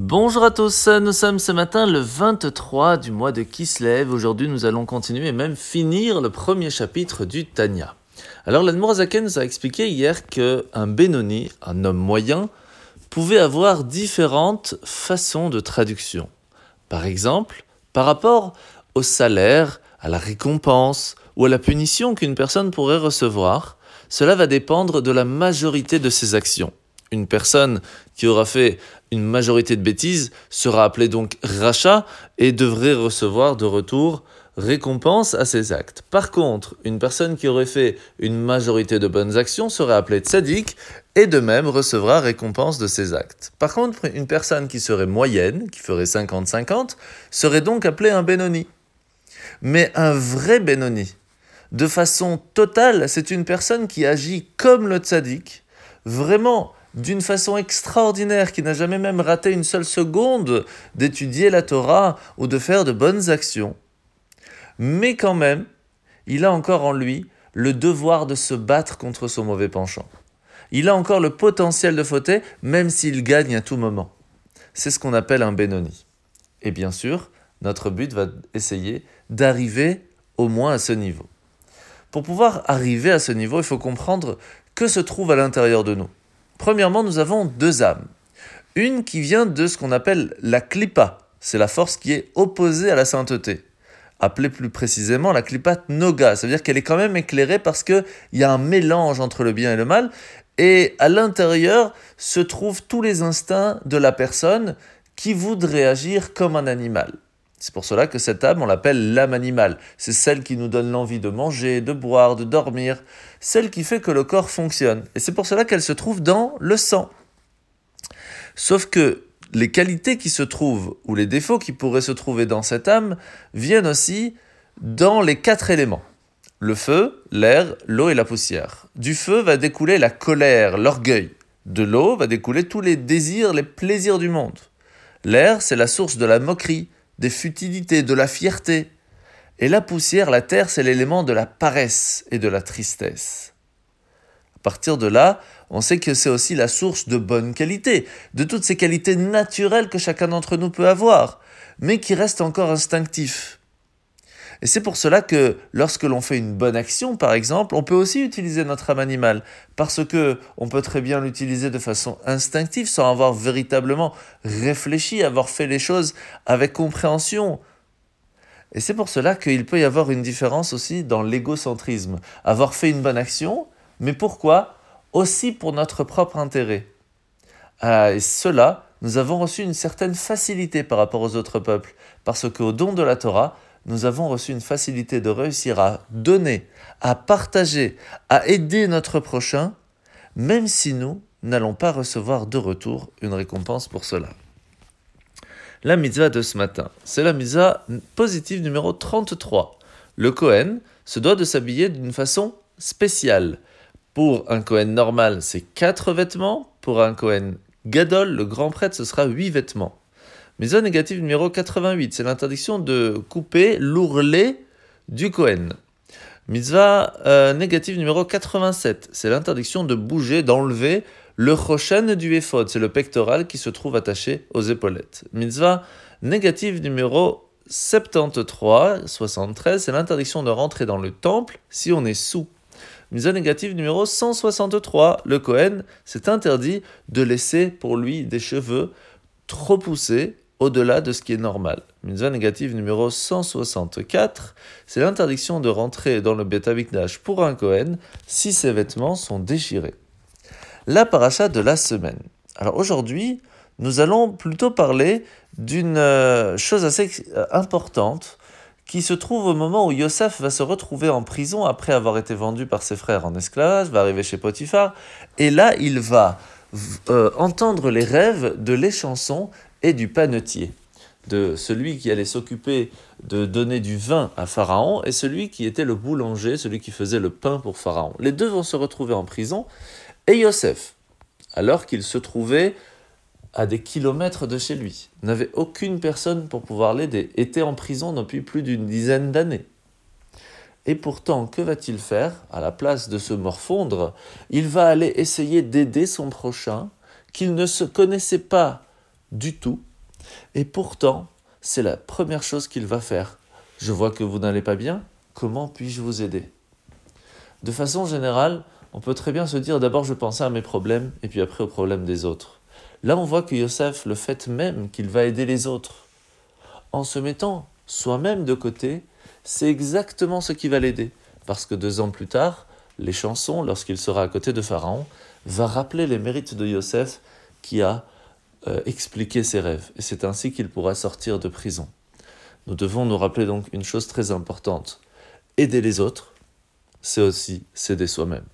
Bonjour à tous, nous sommes ce matin le 23 du mois de Kislev. Aujourd'hui, nous allons continuer et même finir le premier chapitre du Tanya. Alors, l'Admorazaken nous a expliqué hier qu'un Benoni, un homme moyen, pouvait avoir différentes façons de traduction. Par exemple, par rapport au salaire, à la récompense ou à la punition qu'une personne pourrait recevoir, cela va dépendre de la majorité de ses actions. Une personne qui aura fait une majorité de bêtises sera appelée donc rachat et devrait recevoir de retour récompense à ses actes. Par contre, une personne qui aurait fait une majorité de bonnes actions serait appelée tzaddik et de même recevra récompense de ses actes. Par contre, une personne qui serait moyenne, qui ferait 50-50, serait donc appelée un Benoni. Mais un vrai Benoni, de façon totale, c'est une personne qui agit comme le tzaddik, vraiment d'une façon extraordinaire, qui n'a jamais même raté une seule seconde d'étudier la Torah ou de faire de bonnes actions. Mais quand même, il a encore en lui le devoir de se battre contre son mauvais penchant. Il a encore le potentiel de fauter, même s'il gagne à tout moment. C'est ce qu'on appelle un Benoni. Et bien sûr, notre but va essayer d'arriver au moins à ce niveau. Pour pouvoir arriver à ce niveau, il faut comprendre que se trouve à l'intérieur de nous. Premièrement, nous avons deux âmes. Une qui vient de ce qu'on appelle la klipa, c'est la force qui est opposée à la sainteté. Appelée plus précisément la klipa noga, ça veut dire qu'elle est quand même éclairée parce qu'il y a un mélange entre le bien et le mal, et à l'intérieur se trouvent tous les instincts de la personne qui voudrait agir comme un animal. C'est pour cela que cette âme, on l'appelle l'âme animale. C'est celle qui nous donne l'envie de manger, de boire, de dormir, celle qui fait que le corps fonctionne. Et c'est pour cela qu'elle se trouve dans le sang. Sauf que les qualités qui se trouvent, ou les défauts qui pourraient se trouver dans cette âme, viennent aussi dans les quatre éléments. Le feu, l'air, l'eau et la poussière. Du feu va découler la colère, l'orgueil. De l'eau va découler tous les désirs, les plaisirs du monde. L'air, c'est la source de la moquerie, des futilités, de la fierté. Et la poussière, la terre, c'est l'élément de la paresse et de la tristesse. À partir de là, on sait que c'est aussi la source de bonnes qualités, de toutes ces qualités naturelles que chacun d'entre nous peut avoir, mais qui restent encore instinctifs. Et c'est pour cela que lorsque l'on fait une bonne action, par exemple, on peut aussi utiliser notre âme animale, parce que on peut très bien l'utiliser de façon instinctive, sans avoir véritablement réfléchi, avoir fait les choses avec compréhension. Et c'est pour cela qu'il peut y avoir une différence aussi dans l'égocentrisme. Avoir fait une bonne action, mais pourquoi? Aussi pour notre propre intérêt. Ah, et cela, nous avons reçu une certaine facilité par rapport aux autres peuples, parce qu'au don de la Torah, nous avons reçu une facilité de réussir à donner, à partager, à aider notre prochain, même si nous n'allons pas recevoir de retour une récompense pour cela. La mitzvah de ce matin, c'est la mitzvah positive numéro 33. Le Kohen se doit de s'habiller d'une façon spéciale. Pour un Kohen normal, c'est 4 vêtements. Pour un Kohen Gadol, le grand prêtre, ce sera 8 vêtements. Mitzvah négative numéro 88, c'est l'interdiction de couper l'ourlet du Kohen. Mitzvah euh, négative numéro 87, c'est l'interdiction de bouger, d'enlever le rochen du éphod, c'est le pectoral qui se trouve attaché aux épaulettes. Mitzvah négative numéro 73, 73, c'est l'interdiction de rentrer dans le temple si on est sous. Mitzvah négative numéro 163, le Kohen s'est interdit de laisser pour lui des cheveux trop poussés au-delà de ce qui est normal. Mitzvah négative numéro 164, c'est l'interdiction de rentrer dans le Beth pour un Kohen si ses vêtements sont déchirés. La paracha de la semaine. Alors aujourd'hui, nous allons plutôt parler d'une euh, chose assez euh, importante qui se trouve au moment où Yosef va se retrouver en prison après avoir été vendu par ses frères en esclavage, va arriver chez Potiphar, et là il va euh, entendre les rêves de les chansons et du panetier, de celui qui allait s'occuper de donner du vin à Pharaon et celui qui était le boulanger, celui qui faisait le pain pour Pharaon. Les deux vont se retrouver en prison et Yosef, alors qu'il se trouvait à des kilomètres de chez lui, n'avait aucune personne pour pouvoir l'aider, était en prison depuis plus d'une dizaine d'années. Et pourtant, que va-t-il faire? À la place de se morfondre, il va aller essayer d'aider son prochain qu'il ne se connaissait pas du tout. Et pourtant, c'est la première chose qu'il va faire. Je vois que vous n'allez pas bien, comment puis-je vous aider? De façon générale, on peut très bien se dire d'abord je pensais à mes problèmes et puis après aux problèmes des autres. Là, on voit que Yosef, le fait même qu'il va aider les autres, en se mettant soi-même de côté, c'est exactement ce qui va l'aider. Parce que deux ans plus tard, les chansons, lorsqu'il sera à côté de Pharaon, va rappeler les mérites de Yosef qui a euh, expliqué ses rêves. Et c'est ainsi qu'il pourra sortir de prison. Nous devons nous rappeler donc une chose très importante. Aider les autres, c'est aussi s'aider soi-même.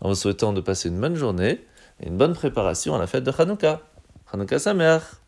En vous souhaitant de passer une bonne journée et une bonne préparation à la fête de Hanouka. Hanouka sa mère.